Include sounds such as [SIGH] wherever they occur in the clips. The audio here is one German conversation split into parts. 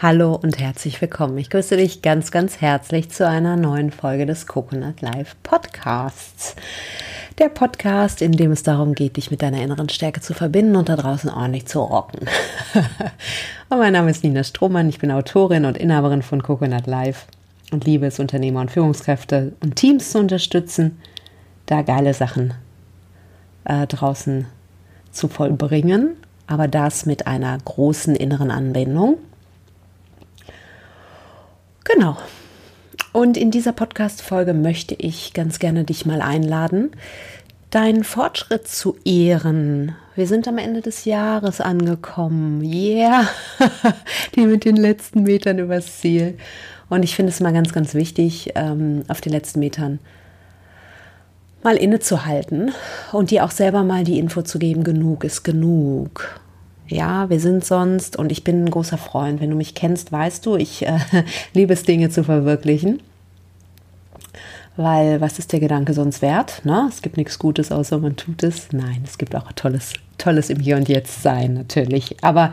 Hallo und herzlich willkommen. Ich grüße dich ganz, ganz herzlich zu einer neuen Folge des Coconut Live Podcasts. Der Podcast, in dem es darum geht, dich mit deiner inneren Stärke zu verbinden und da draußen ordentlich zu rocken. [LAUGHS] und mein Name ist Nina Strohmann, ich bin Autorin und Inhaberin von Coconut Live und liebe es, Unternehmer und Führungskräfte und Teams zu unterstützen, da geile Sachen äh, draußen zu vollbringen, aber das mit einer großen inneren Anbindung Genau. Und in dieser Podcast-Folge möchte ich ganz gerne dich mal einladen, deinen Fortschritt zu ehren. Wir sind am Ende des Jahres angekommen. Yeah! [LAUGHS] Die mit den letzten Metern übers Ziel. Und ich finde es mal ganz, ganz wichtig, ähm, auf den letzten Metern mal innezuhalten und dir auch selber mal die Info zu geben, genug ist genug. Ja, wir sind sonst, und ich bin ein großer Freund, wenn du mich kennst, weißt du, ich äh, [LAUGHS] liebe es, Dinge zu verwirklichen. Weil was ist der Gedanke sonst wert? Ne? Es gibt nichts Gutes, außer man tut es. Nein, es gibt auch Tolles, Tolles im Hier und Jetzt sein, natürlich. Aber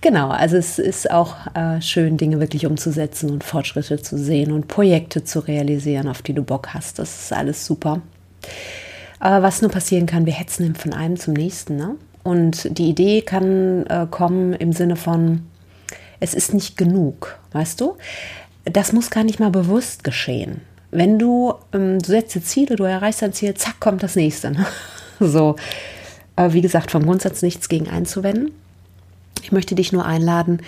genau, also es ist auch äh, schön, Dinge wirklich umzusetzen und Fortschritte zu sehen und Projekte zu realisieren, auf die du Bock hast. Das ist alles super. Aber was nur passieren kann, wir hetzen von einem zum nächsten. Ne? Und die Idee kann äh, kommen im Sinne von, es ist nicht genug, weißt du? Das muss gar nicht mal bewusst geschehen. Wenn du, ähm, du setzt dir Ziele, du erreichst dein Ziel, zack, kommt das nächste. Ne? [LAUGHS] So, äh, wie gesagt, vom Grundsatz nichts gegen einzuwenden. Ich möchte dich nur einladen,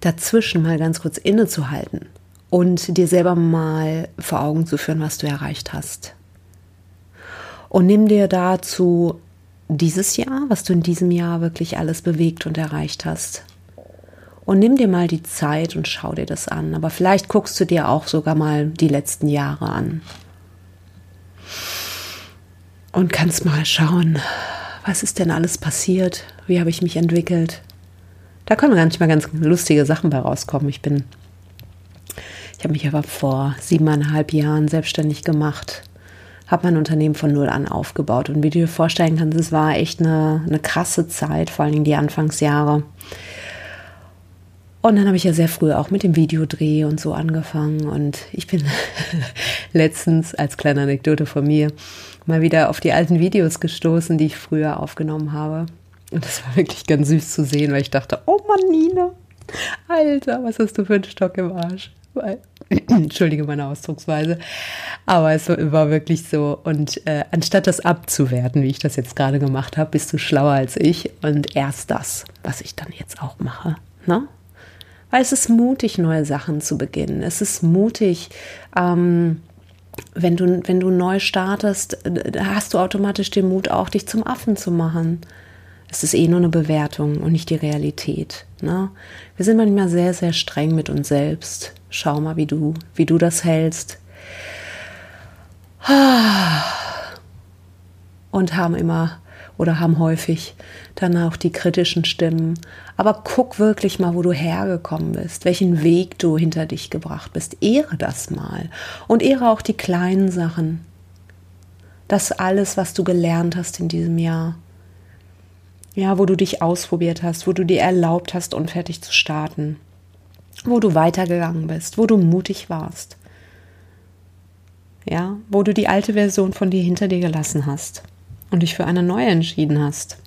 dazwischen mal ganz kurz innezuhalten und dir selber mal vor Augen zu führen, was du erreicht hast. Und nimm dir dazu dieses Jahr, was du in diesem Jahr wirklich alles bewegt und erreicht hast. Und nimm dir mal die Zeit und schau dir das an. Aber vielleicht guckst du dir auch sogar mal die letzten Jahre an. Und kannst mal schauen, was ist denn alles passiert? Wie habe ich mich entwickelt? Da können manchmal ganz lustige Sachen bei rauskommen. Ich bin, ich habe mich aber vor siebeneinhalb Jahren selbstständig gemacht habe mein Unternehmen von null an aufgebaut. Und wie du dir vorstellen kannst, es war echt eine, eine krasse Zeit, vor allem die Anfangsjahre. Und dann habe ich ja sehr früh auch mit dem Videodreh und so angefangen. Und ich bin [LAUGHS] letztens als kleine Anekdote von mir mal wieder auf die alten Videos gestoßen, die ich früher aufgenommen habe. Und das war wirklich ganz süß zu sehen, weil ich dachte, oh Mann, Nina, Alter, was hast du für einen Stock im Arsch? [CLEARS THROAT] Entschuldige meine Ausdrucksweise, aber es war wirklich so. Und äh, anstatt das abzuwerten, wie ich das jetzt gerade gemacht habe, bist du schlauer als ich und erst das, was ich dann jetzt auch mache. Ne? Weil es ist mutig, neue Sachen zu beginnen. Es ist mutig, ähm, wenn du, wenn du neu startest, hast du automatisch den Mut, auch dich zum Affen zu machen. Es ist eh nur eine Bewertung und nicht die Realität. Ne? Wir sind manchmal sehr, sehr streng mit uns selbst. Schau mal, wie du, wie du das hältst. Und haben immer oder haben häufig dann auch die kritischen Stimmen. Aber guck wirklich mal, wo du hergekommen bist, welchen Weg du hinter dich gebracht bist. Ehre das mal und ehre auch die kleinen Sachen. Das alles, was du gelernt hast in diesem Jahr. Ja, wo du dich ausprobiert hast, wo du dir erlaubt hast, unfertig zu starten wo du weitergegangen bist, wo du mutig warst. Ja, wo du die alte Version von dir hinter dir gelassen hast und dich für eine neue entschieden hast.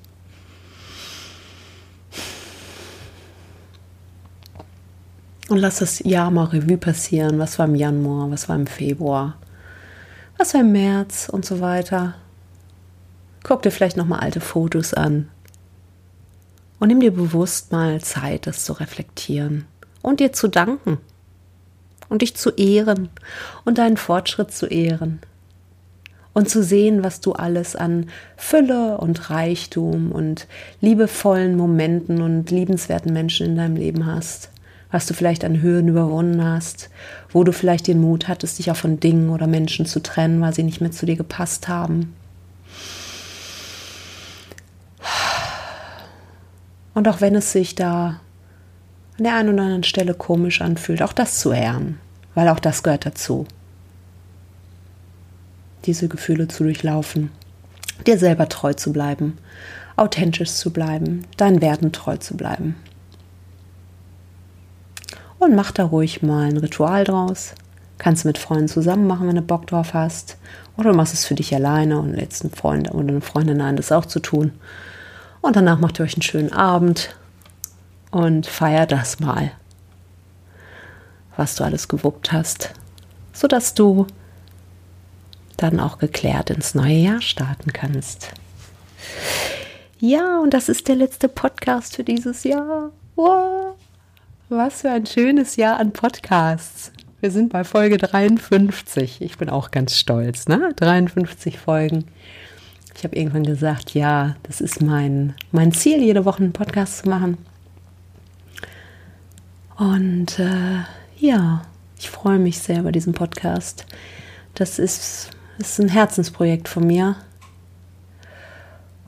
Und lass das Jahr mal Revue passieren. Was war im Januar, was war im Februar, was war im März und so weiter. Guck dir vielleicht nochmal alte Fotos an. Und nimm dir bewusst mal Zeit, das zu reflektieren und dir zu danken und dich zu ehren und deinen Fortschritt zu ehren und zu sehen, was du alles an Fülle und Reichtum und liebevollen Momenten und liebenswerten Menschen in deinem Leben hast, was du vielleicht an Höhen überwunden hast, wo du vielleicht den Mut hattest, dich auch von Dingen oder Menschen zu trennen, weil sie nicht mehr zu dir gepasst haben. Und auch wenn es sich da an der einen oder anderen Stelle komisch anfühlt, auch das zu ehren, weil auch das gehört dazu. Diese Gefühle zu durchlaufen, dir selber treu zu bleiben, authentisch zu bleiben, deinen Werten treu zu bleiben. und mach da ruhig mal ein Ritual draus. Kannst du mit Freunden zusammen machen, wenn du Bock drauf hast. Oder du machst es für dich alleine und lädst einen Freund oder eine Freundin ein, das auch zu tun. Und danach macht ihr euch einen schönen Abend und feiert das mal, was du alles gewuppt hast, sodass du dann auch geklärt ins neue Jahr starten kannst. Ja, und das ist der letzte Podcast für dieses Jahr. Wow. Was für ein schönes Jahr an Podcasts. Wir sind bei Folge 53. Ich bin auch ganz stolz, ne? 53 Folgen. Ich habe irgendwann gesagt, ja, das ist mein, mein Ziel, jede Woche einen Podcast zu machen. Und äh, ja, ich freue mich sehr über diesen Podcast. Das ist, ist ein Herzensprojekt von mir.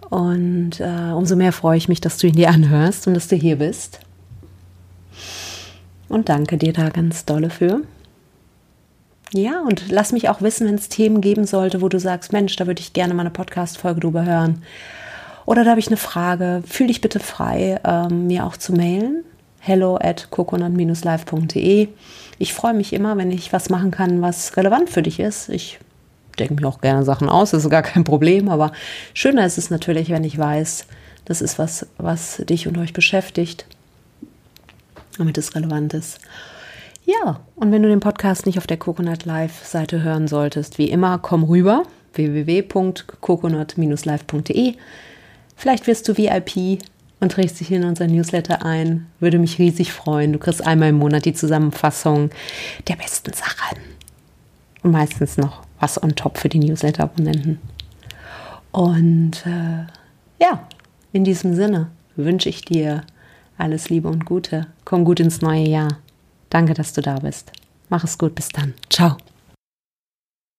Und äh, umso mehr freue ich mich, dass du ihn dir anhörst und dass du hier bist. Und danke dir da ganz dolle für. Ja, und lass mich auch wissen, wenn es Themen geben sollte, wo du sagst, Mensch, da würde ich gerne mal eine Podcast-Folge drüber hören. Oder da habe ich eine Frage. Fühl dich bitte frei, ähm, mir auch zu mailen. Hello at coconut-live.de. Ich freue mich immer, wenn ich was machen kann, was relevant für dich ist. Ich denke mir auch gerne Sachen aus, das ist gar kein Problem. Aber schöner ist es natürlich, wenn ich weiß, das ist was, was dich und euch beschäftigt, damit es relevant ist. Ja, und wenn du den Podcast nicht auf der Coconut Live Seite hören solltest, wie immer, komm rüber www.coconut-live.de. Vielleicht wirst du VIP und trägst dich in unser Newsletter ein. Würde mich riesig freuen. Du kriegst einmal im Monat die Zusammenfassung der besten Sachen. Und meistens noch was on top für die Newsletter-Abonnenten. Und äh, ja, in diesem Sinne wünsche ich dir alles Liebe und Gute. Komm gut ins neue Jahr. Danke, dass du da bist. Mach es gut, bis dann. Ciao.